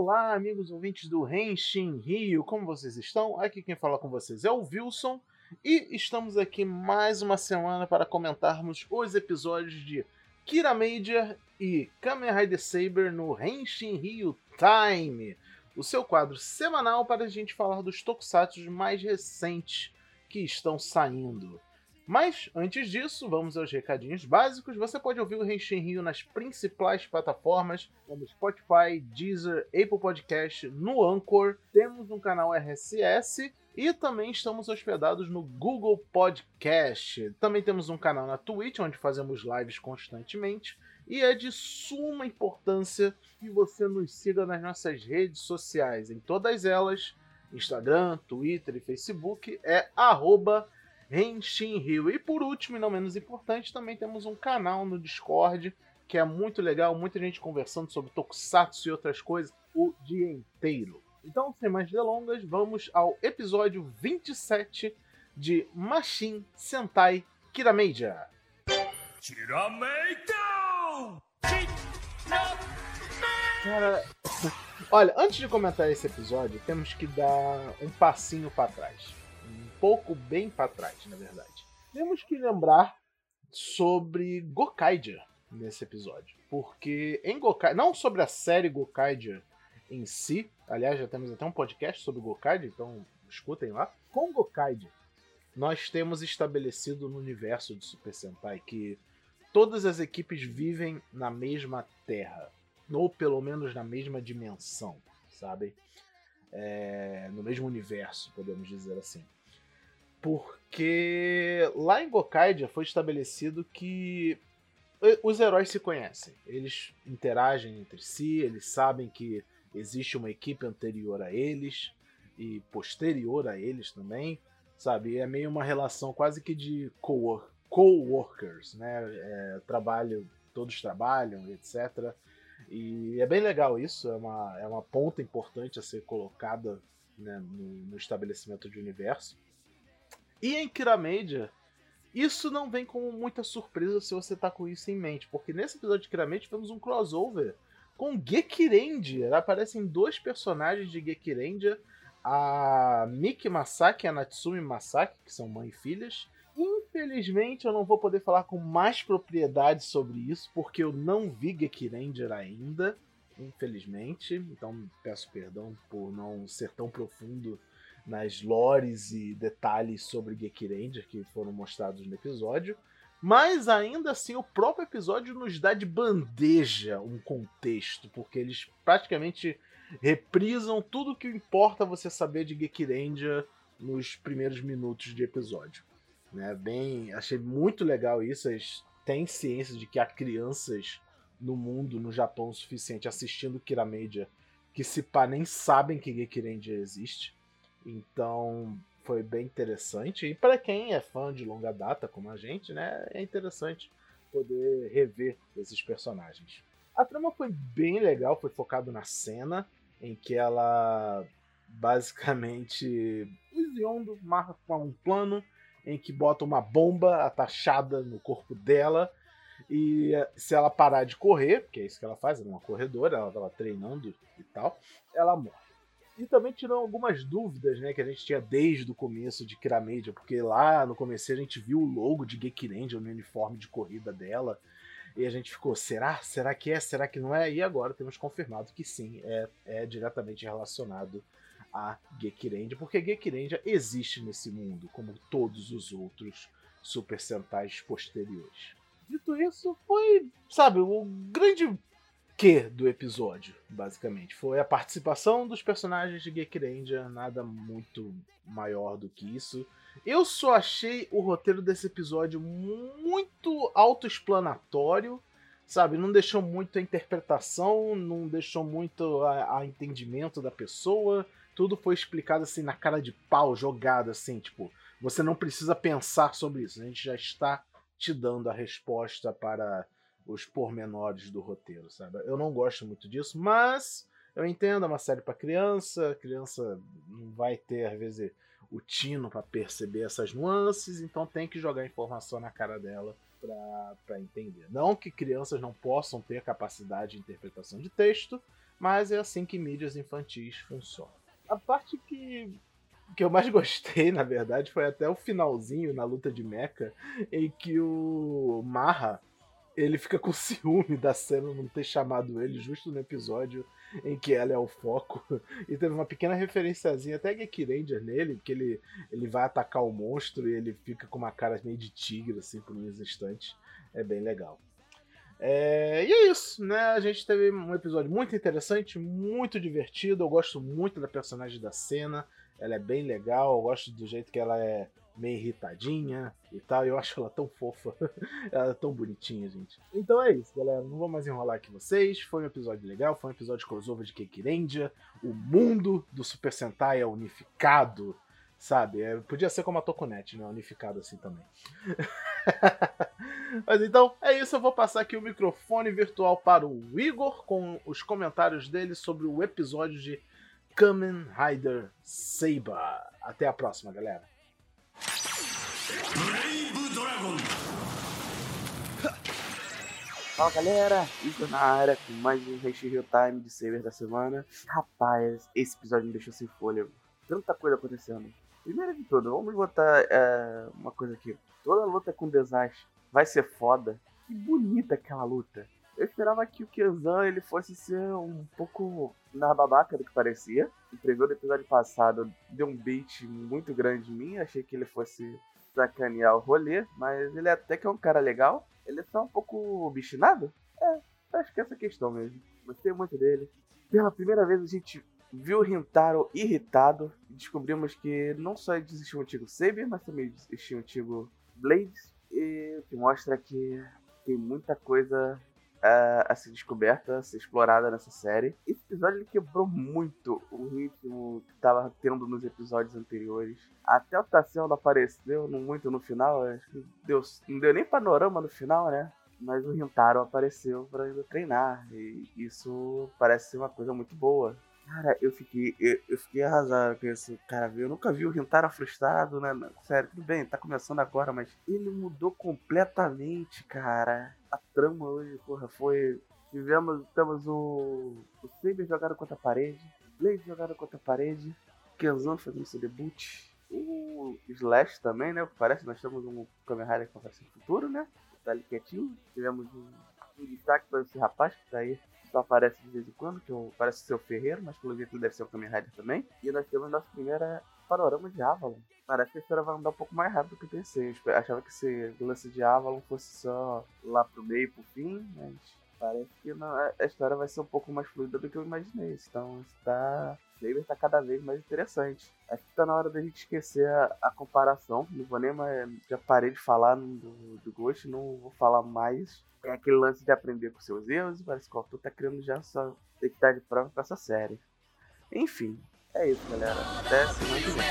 Olá, amigos ouvintes do Renshin Rio, como vocês estão? Aqui quem fala com vocês é o Wilson e estamos aqui mais uma semana para comentarmos os episódios de Kira Major e Kamen Rider Saber no Renshin Rio Time, o seu quadro semanal para a gente falar dos tokusatsu mais recentes que estão saindo. Mas, antes disso, vamos aos recadinhos básicos. Você pode ouvir o Renshin Rio nas principais plataformas, como Spotify, Deezer, Apple Podcast, no Anchor. Temos um canal RSS e também estamos hospedados no Google Podcast. Também temos um canal na Twitch, onde fazemos lives constantemente. E é de suma importância que você nos siga nas nossas redes sociais. Em todas elas, Instagram, Twitter e Facebook, é arroba Henshin Rio. E por último, e não menos importante, também temos um canal no Discord que é muito legal, muita gente conversando sobre Tokusatsu e outras coisas o dia inteiro. Então, sem mais delongas, vamos ao episódio 27 de Machine Sentai Kirameija. Kirameija! Cara, olha, antes de comentar esse episódio, temos que dar um passinho para trás pouco bem para trás, na verdade. Temos que lembrar sobre Gokaiger nesse episódio, porque em Gokaiger, não sobre a série Gokaiger em si, aliás, já temos até um podcast sobre Gokaiger, então escutem lá. Com Gokaiger, nós temos estabelecido no universo de Super Sentai que todas as equipes vivem na mesma terra, ou pelo menos na mesma dimensão, sabe? É, no mesmo universo, podemos dizer assim. Porque lá em Gokaidia foi estabelecido que os heróis se conhecem. Eles interagem entre si, eles sabem que existe uma equipe anterior a eles e posterior a eles também, sabe? É meio uma relação quase que de co-workers, né? É, trabalho, todos trabalham, etc. E é bem legal isso, é uma, é uma ponta importante a ser colocada né, no, no estabelecimento de universo. E em Kiramedia, isso não vem como muita surpresa se você tá com isso em mente, porque nesse episódio de Kiramedia tivemos um crossover com Gekirendia. Aparecem dois personagens de Gekirendia, a Miki Masaki e a Natsumi Masaki, que são mãe e filhas. Infelizmente eu não vou poder falar com mais propriedade sobre isso, porque eu não vi Gekirendia ainda, infelizmente. Então peço perdão por não ser tão profundo nas lores e detalhes sobre Geek Ranger que foram mostrados no episódio. Mas ainda assim, o próprio episódio nos dá de bandeja um contexto, porque eles praticamente reprisam tudo que importa você saber de Geek Ranger nos primeiros minutos de episódio. Né? Bem, achei muito legal isso. Eles têm ciência de que há crianças no mundo, no Japão, o suficiente assistindo Kira Media que se pá nem sabem que Geek Ranger existe. Então foi bem interessante. E para quem é fã de longa data, como a gente, né, é interessante poder rever esses personagens. A trama foi bem legal, foi focado na cena em que ela basicamente o Ziondo marca um plano em que bota uma bomba atachada no corpo dela e se ela parar de correr, porque é isso que ela faz, ela é uma corredora, ela estava treinando e tal, ela morre. E também tirou algumas dúvidas, né, que a gente tinha desde o começo de Kiramedia, porque lá no começo a gente viu o logo de Gekirendia no uniforme de corrida dela, e a gente ficou, será? Será que é? Será que não é? E agora temos confirmado que sim, é, é diretamente relacionado a Gekirendia, porque Gekirendia existe nesse mundo, como todos os outros Super Sentais posteriores. Dito isso, foi, sabe, o grande que do episódio, basicamente. Foi a participação dos personagens de Geek Ranger, nada muito maior do que isso. Eu só achei o roteiro desse episódio muito autoexplanatório, sabe? Não deixou muito a interpretação, não deixou muito a, a, entendimento da pessoa. Tudo foi explicado assim na cara de pau, jogado assim, tipo, você não precisa pensar sobre isso, a gente já está te dando a resposta para os pormenores do roteiro, sabe? Eu não gosto muito disso, mas eu entendo, é uma série para criança, a criança não vai ter, às vezes, o tino para perceber essas nuances, então tem que jogar informação na cara dela para entender. Não que crianças não possam ter capacidade de interpretação de texto, Mas é assim que mídias infantis funcionam. A parte que que eu mais gostei, na verdade, foi até o finalzinho na luta de mecha, em que o Marra ele fica com ciúme da cena não ter chamado ele justo no episódio em que ela é o foco. E teve uma pequena referenciazinha até Geek Ranger nele, que ele, ele vai atacar o monstro e ele fica com uma cara meio de tigre, assim, por uns instantes. É bem legal. É, e é isso, né? A gente teve um episódio muito interessante, muito divertido. Eu gosto muito da personagem da cena. Ela é bem legal, eu gosto do jeito que ela é meio irritadinha e tal. Eu acho ela tão fofa. ela é tão bonitinha, gente. Então é isso, galera. Não vou mais enrolar aqui vocês. Foi um episódio legal, foi um episódio crossover de Kekirendia. O mundo do Super Sentai é unificado, sabe? É, podia ser como a Tokunet, né? Unificado assim também. Mas então, é isso. Eu vou passar aqui o microfone virtual para o Igor com os comentários dele sobre o episódio de Kamen Rider Saber. Até a próxima, galera. Fala galera, Igor na área com mais um Real Time de Saber da semana. Rapaz, esse episódio me deixou sem fôlego. Tanta coisa acontecendo. Primeiro de tudo, vamos botar é, uma coisa aqui. Toda luta com desastre vai ser foda. Que bonita aquela luta. Eu esperava que o Kenzan ele fosse ser um pouco na babaca do que parecia. O preview do episódio passado deu um beat muito grande em mim. Achei que ele fosse sacanear o rolê, mas ele até que é um cara legal. Ele é só um pouco bichinado? É, acho que é essa questão mesmo. Gostei muito dele. Pela primeira vez a gente viu o Rintaro irritado. Descobrimos que não só existia um antigo Saber, mas também existia um antigo Blades. E que mostra que tem muita coisa a, a, ser descoberta, a ser explorada nessa série. Esse episódio ele quebrou muito o ritmo que estava tendo nos episódios anteriores. Até o Tassel apareceu muito no final, acho que deu, não deu nem panorama no final, né? Mas o Rintaro apareceu para ainda treinar. E isso parece ser uma coisa muito boa. Cara, eu fiquei, eu, eu fiquei arrasado com isso. Cara, eu nunca vi o Rintaro frustrado, né? Sério, tudo bem, tá começando agora, mas ele mudou completamente, cara. A trama hoje, porra, foi. Tivemos, temos o. O Saber jogado contra a parede, Blade jogado contra a parede, Kenzan fazendo seu debut, o Slash também, né? Parece nós temos um Kamen Rider que aparecer no futuro, né? Tá ali quietinho. Tivemos um, um destaque para esse rapaz que tá aí só aparece de vez em quando, que parece ser o Ferreiro, mas pelo jeito ele deve ser o Kamen Rider também. E nós temos nossa primeira panorama de Avalon. Parece que a história vai andar um pouco mais rápido do que eu pensei. Eu achava que esse lance de Avalon fosse só lá pro meio, pro fim, mas parece que não, a história vai ser um pouco mais fluida do que eu imaginei. Então está. Saber tá cada vez mais interessante. Acho que tá na hora da gente esquecer a, a comparação. Não vou nem mais. Já parei de falar do, do Ghost, não vou falar mais é aquele lance de aprender com seus erros, parece que o autor tá criando já sua identidade própria pra essa série. Enfim, é isso, galera. Até semana que vem.